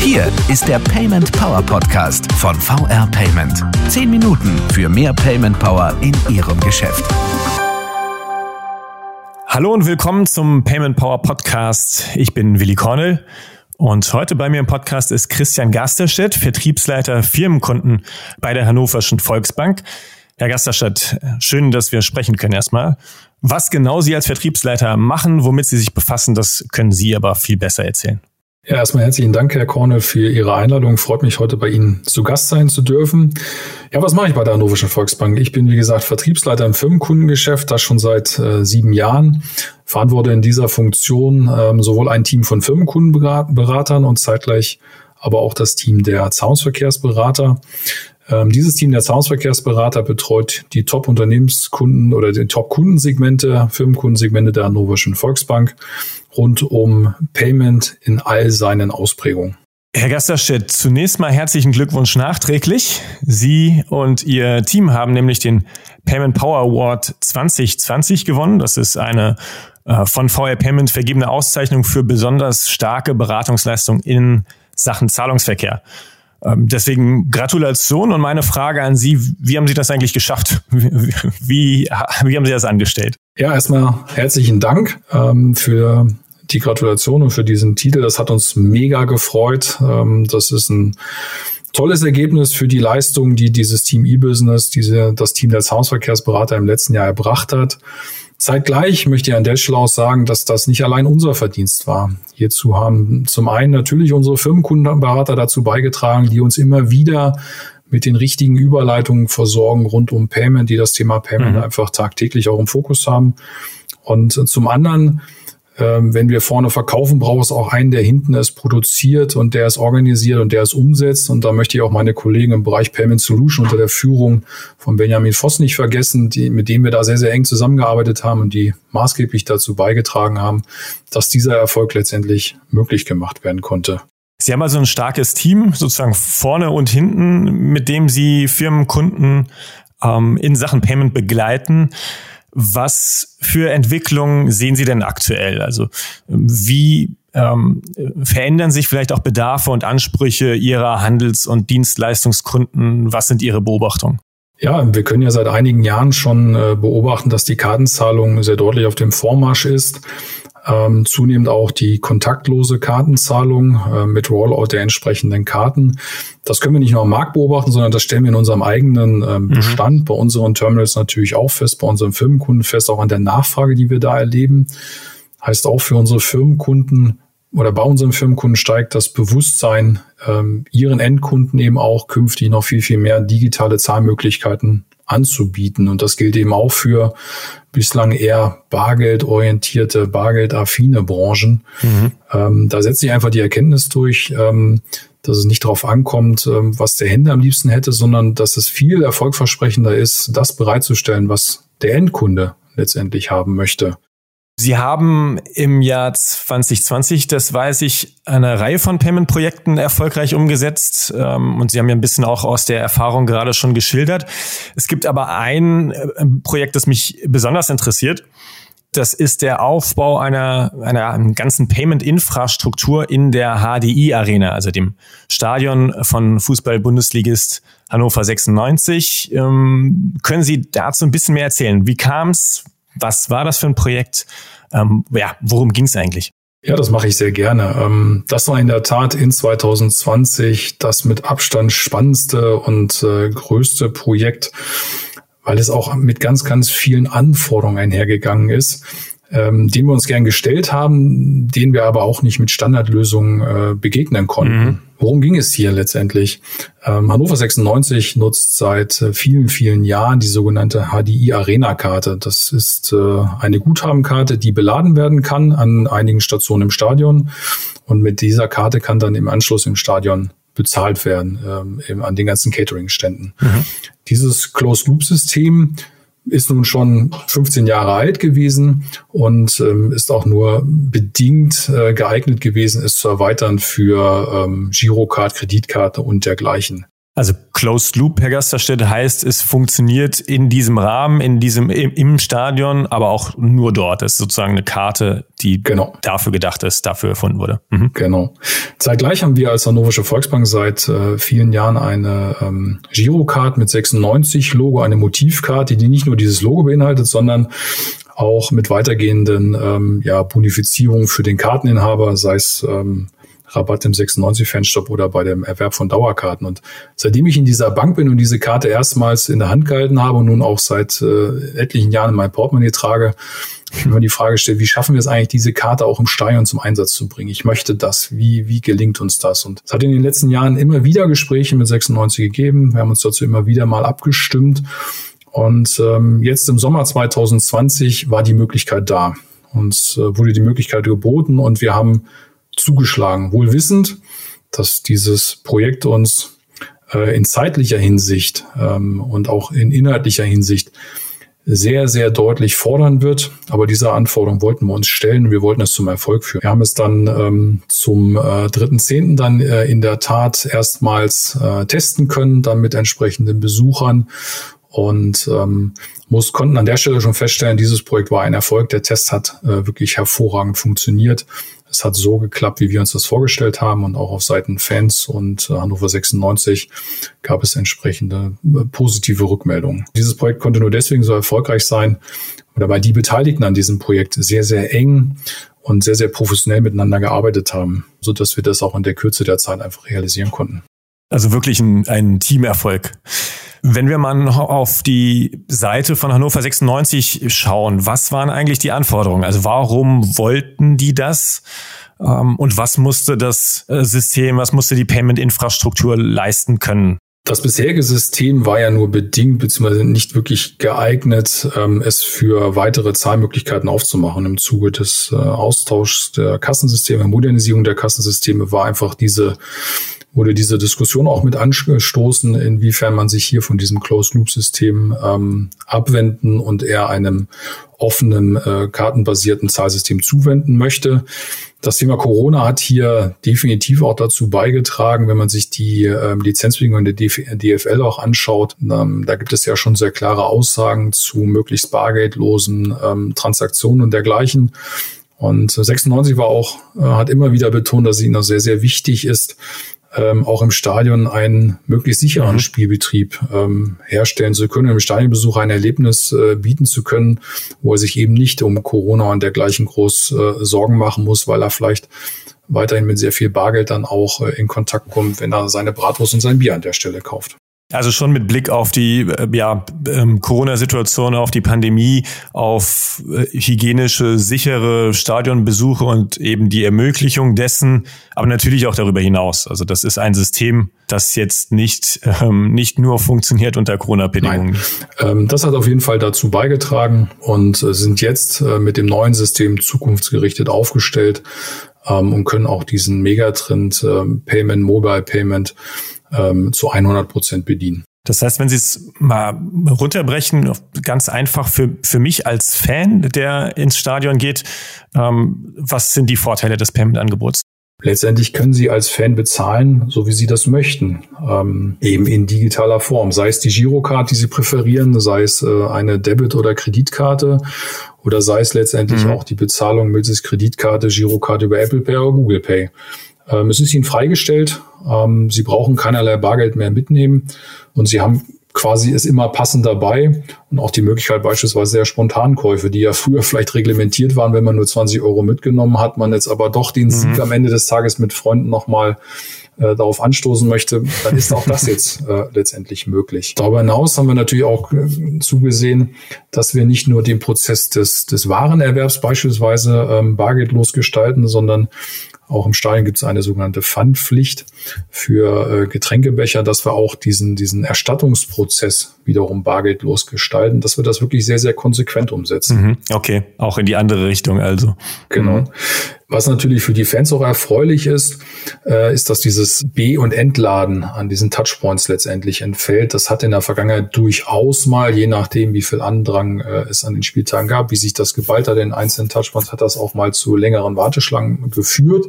Hier ist der Payment Power Podcast von VR Payment. Zehn Minuten für mehr Payment Power in Ihrem Geschäft. Hallo und willkommen zum Payment Power Podcast. Ich bin Willi Kornel und heute bei mir im Podcast ist Christian Gasterstedt, Vertriebsleiter Firmenkunden bei der Hannoverschen Volksbank. Herr Gasterstedt, schön, dass wir sprechen können erstmal. Was genau Sie als Vertriebsleiter machen, womit Sie sich befassen, das können Sie aber viel besser erzählen. Ja, erstmal herzlichen Dank, Herr Korne, für Ihre Einladung. Freut mich, heute bei Ihnen zu Gast sein zu dürfen. Ja, was mache ich bei der Hannoverschen Volksbank? Ich bin, wie gesagt, Vertriebsleiter im Firmenkundengeschäft, das schon seit äh, sieben Jahren. Verantworte in dieser Funktion ähm, sowohl ein Team von Firmenkundenberatern und zeitgleich aber auch das Team der Zahlungsverkehrsberater. Ähm, dieses Team der Zahlungsverkehrsberater betreut die Top-Unternehmenskunden oder die Top-Kundensegmente, Firmenkundensegmente der Hannoverschen Volksbank rund um Payment in all seinen Ausprägungen. Herr Gasterstedt, zunächst mal herzlichen Glückwunsch nachträglich. Sie und Ihr Team haben nämlich den Payment Power Award 2020 gewonnen. Das ist eine äh, von VR Payment vergebene Auszeichnung für besonders starke Beratungsleistung in Sachen Zahlungsverkehr. Ähm, deswegen Gratulation und meine Frage an Sie, wie haben Sie das eigentlich geschafft? Wie, wie haben Sie das angestellt? Ja, erstmal herzlichen Dank ähm, für die Gratulation und für diesen Titel. Das hat uns mega gefreut. Ähm, das ist ein tolles Ergebnis für die Leistung, die dieses Team E-Business, diese, das Team der Hausverkehrsberater im letzten Jahr erbracht hat. Zeitgleich möchte ich an der Stelle auch sagen, dass das nicht allein unser Verdienst war. Hierzu haben zum einen natürlich unsere Firmenkundenberater dazu beigetragen, die uns immer wieder mit den richtigen Überleitungen versorgen rund um Payment, die das Thema Payment mhm. einfach tagtäglich auch im Fokus haben. Und zum anderen ähm, wenn wir vorne verkaufen, braucht es auch einen, der hinten es produziert und der es organisiert und der es umsetzt. Und da möchte ich auch meine Kollegen im Bereich Payment Solution unter der Führung von Benjamin Voss nicht vergessen, die, mit dem wir da sehr, sehr eng zusammengearbeitet haben und die maßgeblich dazu beigetragen haben, dass dieser Erfolg letztendlich möglich gemacht werden konnte. Sie haben also ein starkes Team, sozusagen vorne und hinten, mit dem Sie Firmenkunden ähm, in Sachen Payment begleiten. Was für Entwicklungen sehen Sie denn aktuell? Also wie ähm, verändern sich vielleicht auch Bedarfe und Ansprüche Ihrer Handels- und Dienstleistungskunden? Was sind Ihre Beobachtungen? Ja, wir können ja seit einigen Jahren schon äh, beobachten, dass die Kartenzahlung sehr deutlich auf dem Vormarsch ist ähm, zunehmend auch die kontaktlose Kartenzahlung äh, mit Rollout der entsprechenden Karten. Das können wir nicht nur am Markt beobachten, sondern das stellen wir in unserem eigenen ähm, mhm. Bestand, bei unseren Terminals natürlich auch fest, bei unseren Firmenkunden fest, auch an der Nachfrage, die wir da erleben. Heißt auch für unsere Firmenkunden oder bei unseren Firmenkunden steigt das Bewusstsein, ähm, ihren Endkunden eben auch künftig noch viel, viel mehr digitale Zahlmöglichkeiten anzubieten. Und das gilt eben auch für bislang eher bargeldorientierte, bargeldaffine Branchen. Mhm. Ähm, da setzt sich einfach die Erkenntnis durch, ähm, dass es nicht darauf ankommt, ähm, was der Händler am liebsten hätte, sondern dass es viel erfolgversprechender ist, das bereitzustellen, was der Endkunde letztendlich haben möchte. Sie haben im Jahr 2020, das weiß ich, eine Reihe von Payment-Projekten erfolgreich umgesetzt. Ähm, und Sie haben ja ein bisschen auch aus der Erfahrung gerade schon geschildert. Es gibt aber ein äh, Projekt, das mich besonders interessiert. Das ist der Aufbau einer, einer ganzen Payment-Infrastruktur in der HDI-Arena, also dem Stadion von Fußball-Bundesligist Hannover 96. Ähm, können Sie dazu ein bisschen mehr erzählen? Wie kam es? Was war das für ein Projekt? Ähm, ja, worum ging es eigentlich? Ja, das mache ich sehr gerne. Ähm, das war in der Tat in 2020 das mit Abstand spannendste und äh, größte Projekt, weil es auch mit ganz, ganz vielen Anforderungen einhergegangen ist ähm, den wir uns gern gestellt haben, den wir aber auch nicht mit Standardlösungen äh, begegnen konnten. Mhm. Worum ging es hier letztendlich? Ähm, Hannover 96 nutzt seit äh, vielen, vielen Jahren die sogenannte HDI Arena Karte. Das ist äh, eine Guthabenkarte, die beladen werden kann an einigen Stationen im Stadion. Und mit dieser Karte kann dann im Anschluss im Stadion bezahlt werden ähm, an den ganzen Catering-Ständen. Mhm. Dieses Closed-Loop-System ist nun schon 15 Jahre alt gewesen und ähm, ist auch nur bedingt äh, geeignet gewesen, es zu erweitern für ähm, Girocard, Kreditkarte und dergleichen. Also Closed Loop, Herr Gasterstedt, heißt, es funktioniert in diesem Rahmen, in diesem, im, im Stadion, aber auch nur dort. Das ist sozusagen eine Karte, die genau. dafür gedacht ist, dafür erfunden wurde. Mhm. Genau. Zeitgleich haben wir als Hannoversche Volksbank seit äh, vielen Jahren eine ähm, Girocard mit 96 Logo, eine Motivkarte, die nicht nur dieses Logo beinhaltet, sondern auch mit weitergehenden ähm, ja, Bonifizierungen für den Karteninhaber, sei es ähm, Rabatt im 96-Fanstop oder bei dem Erwerb von Dauerkarten. Und seitdem ich in dieser Bank bin und diese Karte erstmals in der Hand gehalten habe und nun auch seit äh, etlichen Jahren in mein Portemonnaie trage, immer die Frage stellt, wie schaffen wir es eigentlich, diese Karte auch im Stadion zum Einsatz zu bringen? Ich möchte das. Wie, wie gelingt uns das? Und es hat in den letzten Jahren immer wieder Gespräche mit 96 gegeben. Wir haben uns dazu immer wieder mal abgestimmt. Und ähm, jetzt im Sommer 2020 war die Möglichkeit da. Uns äh, wurde die Möglichkeit geboten und wir haben zugeschlagen, wohl wissend, dass dieses Projekt uns äh, in zeitlicher Hinsicht ähm, und auch in inhaltlicher Hinsicht sehr, sehr deutlich fordern wird. Aber diese Anforderung wollten wir uns stellen wir wollten es zum Erfolg führen. Wir haben es dann ähm, zum äh, 3.10. dann äh, in der Tat erstmals äh, testen können, dann mit entsprechenden Besuchern und ähm, muss, konnten an der Stelle schon feststellen, dieses Projekt war ein Erfolg. Der Test hat äh, wirklich hervorragend funktioniert. Es hat so geklappt, wie wir uns das vorgestellt haben und auch auf Seiten Fans und äh, Hannover 96 gab es entsprechende äh, positive Rückmeldungen. Dieses Projekt konnte nur deswegen so erfolgreich sein, oder weil die Beteiligten an diesem Projekt sehr, sehr eng und sehr, sehr professionell miteinander gearbeitet haben, so dass wir das auch in der Kürze der Zeit einfach realisieren konnten. Also wirklich ein, ein Teamerfolg. Wenn wir mal auf die Seite von Hannover 96 schauen, was waren eigentlich die Anforderungen? Also warum wollten die das? Ähm, und was musste das äh, System, was musste die Payment-Infrastruktur leisten können? Das bisherige System war ja nur bedingt bzw. nicht wirklich geeignet, ähm, es für weitere Zahlmöglichkeiten aufzumachen. Im Zuge des äh, Austauschs der Kassensysteme, Modernisierung der Kassensysteme war einfach diese wurde diese Diskussion auch mit angestoßen, inwiefern man sich hier von diesem Closed-Loop-System ähm, abwenden und eher einem offenen, äh, kartenbasierten Zahlsystem zuwenden möchte. Das Thema Corona hat hier definitiv auch dazu beigetragen, wenn man sich die ähm, Lizenzbedingungen der DFL auch anschaut. Ähm, da gibt es ja schon sehr klare Aussagen zu möglichst bargeldlosen ähm, Transaktionen und dergleichen. Und 96 war auch, äh, hat immer wieder betont, dass es ihnen sehr, sehr wichtig ist, ähm, auch im Stadion einen möglichst sicheren mhm. Spielbetrieb ähm, herstellen zu können, im Stadionbesucher ein Erlebnis äh, bieten zu können, wo er sich eben nicht um Corona und dergleichen groß äh, Sorgen machen muss, weil er vielleicht weiterhin mit sehr viel Bargeld dann auch äh, in Kontakt kommt, wenn er seine Bratwurst und sein Bier an der Stelle kauft. Also schon mit Blick auf die äh, ja, ähm, Corona-Situation, auf die Pandemie, auf äh, hygienische, sichere Stadionbesuche und eben die Ermöglichung dessen, aber natürlich auch darüber hinaus. Also das ist ein System, das jetzt nicht, ähm, nicht nur funktioniert unter Corona-Bedingungen. Ähm, das hat auf jeden Fall dazu beigetragen und äh, sind jetzt äh, mit dem neuen System zukunftsgerichtet aufgestellt ähm, und können auch diesen Megatrend ähm, Payment, Mobile Payment ähm, zu 100 Prozent bedienen. Das heißt, wenn Sie es mal runterbrechen, ganz einfach für, für mich als Fan, der ins Stadion geht, ähm, was sind die Vorteile des Payment-Angebots? Letztendlich können Sie als Fan bezahlen, so wie Sie das möchten, ähm, eben in digitaler Form. Sei es die Girocard, die Sie präferieren, sei es äh, eine Debit- oder Kreditkarte oder sei es letztendlich mhm. auch die Bezahlung mittels Kreditkarte, Girocard über Apple Pay oder Google Pay. Ähm, es ist Ihnen freigestellt. Ähm, Sie brauchen keinerlei Bargeld mehr mitnehmen und Sie haben quasi es immer passend dabei und auch die Möglichkeit beispielsweise der Spontankäufe, die ja früher vielleicht reglementiert waren, wenn man nur 20 Euro mitgenommen hat, man jetzt aber doch den Sieg mhm. am Ende des Tages mit Freunden nochmal äh, darauf anstoßen möchte, dann ist auch das jetzt äh, letztendlich möglich. Darüber hinaus haben wir natürlich auch äh, zugesehen, dass wir nicht nur den Prozess des, des Warenerwerbs beispielsweise ähm, bargeldlos gestalten, sondern auch im Stadion gibt es eine sogenannte Pfandpflicht für äh, Getränkebecher, dass wir auch diesen, diesen Erstattungsprozess wiederum bargeldlos gestalten, dass wir das wirklich sehr, sehr konsequent umsetzen. Mhm, okay, auch in die andere Richtung also. Genau. Mhm. Was natürlich für die Fans auch erfreulich ist, äh, ist, dass dieses B- und Entladen an diesen Touchpoints letztendlich entfällt. Das hat in der Vergangenheit durchaus mal, je nachdem, wie viel Andrang äh, es an den Spieltagen gab, wie sich das geballt hat in einzelnen Touchpoints, hat das auch mal zu längeren Warteschlangen geführt.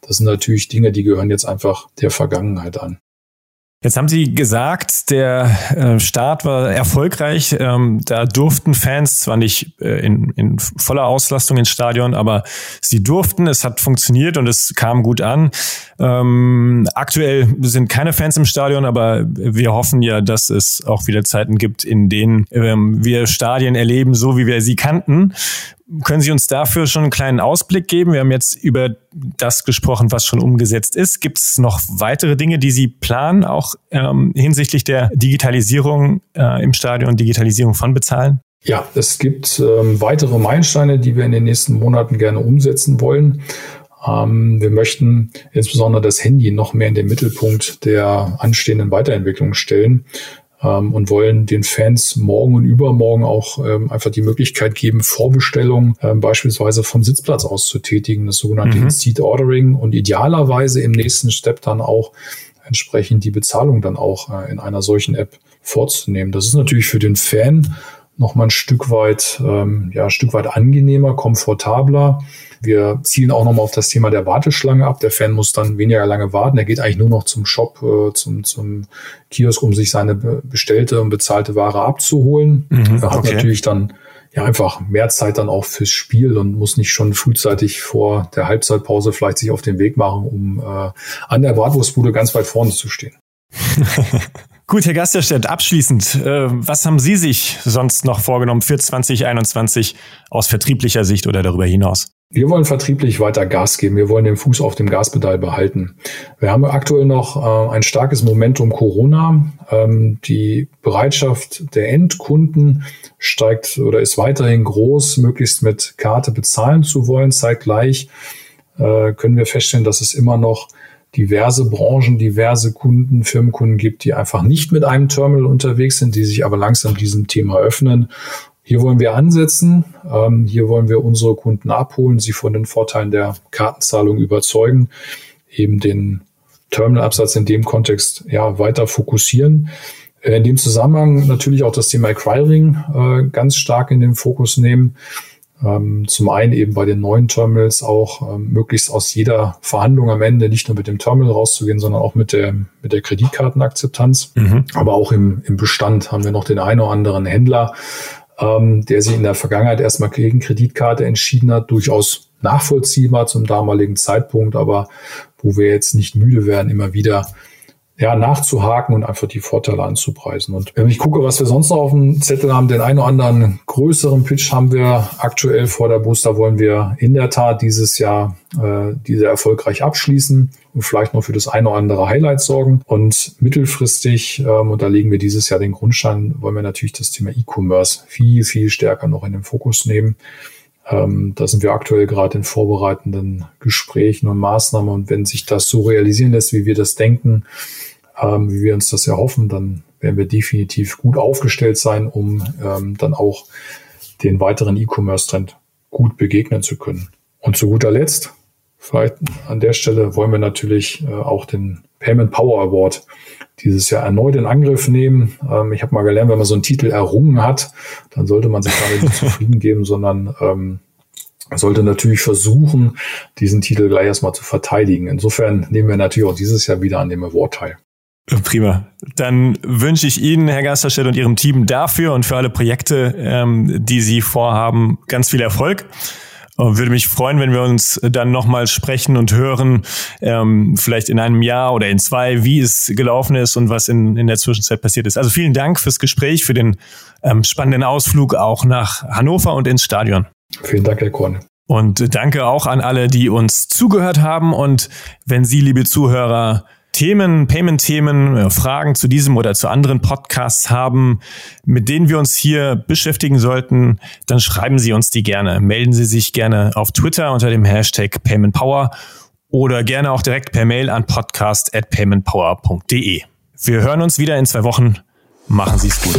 Das sind natürlich Dinge, die gehören jetzt einfach der Vergangenheit an. Jetzt haben Sie gesagt, der äh, Start war erfolgreich. Ähm, da durften Fans zwar nicht äh, in, in voller Auslastung ins Stadion, aber sie durften. Es hat funktioniert und es kam gut an. Ähm, aktuell sind keine Fans im Stadion, aber wir hoffen ja, dass es auch wieder Zeiten gibt, in denen ähm, wir Stadien erleben, so wie wir sie kannten. Können Sie uns dafür schon einen kleinen Ausblick geben? Wir haben jetzt über das gesprochen, was schon umgesetzt ist. Gibt es noch weitere Dinge, die Sie planen, auch ähm, hinsichtlich der Digitalisierung äh, im Stadion, Digitalisierung von Bezahlen? Ja, es gibt ähm, weitere Meilensteine, die wir in den nächsten Monaten gerne umsetzen wollen. Ähm, wir möchten insbesondere das Handy noch mehr in den Mittelpunkt der anstehenden Weiterentwicklung stellen ähm, und wollen den Fans morgen und übermorgen auch ähm, einfach die Möglichkeit geben, Vorbestellungen ähm, beispielsweise vom Sitzplatz aus zu tätigen, das sogenannte mhm. Seat Ordering und idealerweise im nächsten Step dann auch entsprechend die Bezahlung dann auch äh, in einer solchen App vorzunehmen. Das ist natürlich für den Fan noch mal ein Stück weit, ähm, ja, ein Stück weit angenehmer, komfortabler. Wir zielen auch nochmal auf das Thema der Warteschlange ab. Der Fan muss dann weniger lange warten. Er geht eigentlich nur noch zum Shop, äh, zum, zum Kiosk, um sich seine bestellte und bezahlte Ware abzuholen. Mhm, er hat okay. natürlich dann ja einfach mehr Zeit dann auch fürs Spiel und muss nicht schon frühzeitig vor der Halbzeitpause vielleicht sich auf den Weg machen, um äh, an der Bratwurstbude ganz weit vorne zu stehen. Gut, Herr Gasterstedt, abschließend, äh, was haben Sie sich sonst noch vorgenommen für 2021 aus vertrieblicher Sicht oder darüber hinaus? Wir wollen vertrieblich weiter Gas geben. Wir wollen den Fuß auf dem Gaspedal behalten. Wir haben aktuell noch äh, ein starkes Momentum Corona. Ähm, die Bereitschaft der Endkunden steigt oder ist weiterhin groß, möglichst mit Karte bezahlen zu wollen. Zeitgleich äh, können wir feststellen, dass es immer noch diverse Branchen, diverse Kunden, Firmenkunden gibt, die einfach nicht mit einem Terminal unterwegs sind, die sich aber langsam diesem Thema öffnen. Hier wollen wir ansetzen. Ähm, hier wollen wir unsere Kunden abholen, sie von den Vorteilen der Kartenzahlung überzeugen, eben den Terminalabsatz in dem Kontext ja weiter fokussieren. Äh, in dem Zusammenhang natürlich auch das Thema Acquiring äh, ganz stark in den Fokus nehmen. Ähm, zum einen eben bei den neuen Terminals auch ähm, möglichst aus jeder Verhandlung am Ende nicht nur mit dem Terminal rauszugehen, sondern auch mit der, mit der Kreditkartenakzeptanz. Mhm. Aber auch im, im Bestand haben wir noch den einen oder anderen Händler, ähm, der sich in der Vergangenheit erstmal gegen Kreditkarte entschieden hat, durchaus nachvollziehbar zum damaligen Zeitpunkt, aber wo wir jetzt nicht müde werden, immer wieder ja, nachzuhaken und einfach die Vorteile anzupreisen. Und wenn ich gucke, was wir sonst noch auf dem Zettel haben, den einen oder anderen größeren Pitch haben wir aktuell vor der Booster, wollen wir in der Tat dieses Jahr äh, diese erfolgreich abschließen und vielleicht noch für das eine oder andere Highlight sorgen. Und mittelfristig, ähm, und da legen wir dieses Jahr den Grundstein, wollen wir natürlich das Thema E-Commerce viel, viel stärker noch in den Fokus nehmen. Ähm, da sind wir aktuell gerade in vorbereitenden Gesprächen und Maßnahmen. Und wenn sich das so realisieren lässt, wie wir das denken, ähm, wie wir uns das erhoffen, dann werden wir definitiv gut aufgestellt sein, um ähm, dann auch den weiteren E-Commerce-Trend gut begegnen zu können. Und zu guter Letzt, vielleicht an der Stelle wollen wir natürlich äh, auch den Payment Power Award dieses Jahr erneut in Angriff nehmen. Ähm, ich habe mal gelernt, wenn man so einen Titel errungen hat, dann sollte man sich damit nicht zufrieden geben, sondern ähm, sollte natürlich versuchen, diesen Titel gleich erstmal zu verteidigen. Insofern nehmen wir natürlich auch dieses Jahr wieder an dem Award teil. Prima. Dann wünsche ich Ihnen, Herr Gasterstedt und Ihrem Team dafür und für alle Projekte, ähm, die Sie vorhaben, ganz viel Erfolg. Und würde mich freuen, wenn wir uns dann nochmal sprechen und hören, ähm, vielleicht in einem Jahr oder in zwei, wie es gelaufen ist und was in, in der Zwischenzeit passiert ist. Also vielen Dank fürs Gespräch, für den ähm, spannenden Ausflug auch nach Hannover und ins Stadion. Vielen Dank, Herr Korn. Und danke auch an alle, die uns zugehört haben. Und wenn Sie, liebe Zuhörer, Themen, Payment-Themen, äh, Fragen zu diesem oder zu anderen Podcasts haben, mit denen wir uns hier beschäftigen sollten, dann schreiben Sie uns die gerne. Melden Sie sich gerne auf Twitter unter dem Hashtag PaymentPower oder gerne auch direkt per Mail an podcast@paymentpower.de. Wir hören uns wieder in zwei Wochen. Machen Sie es gut.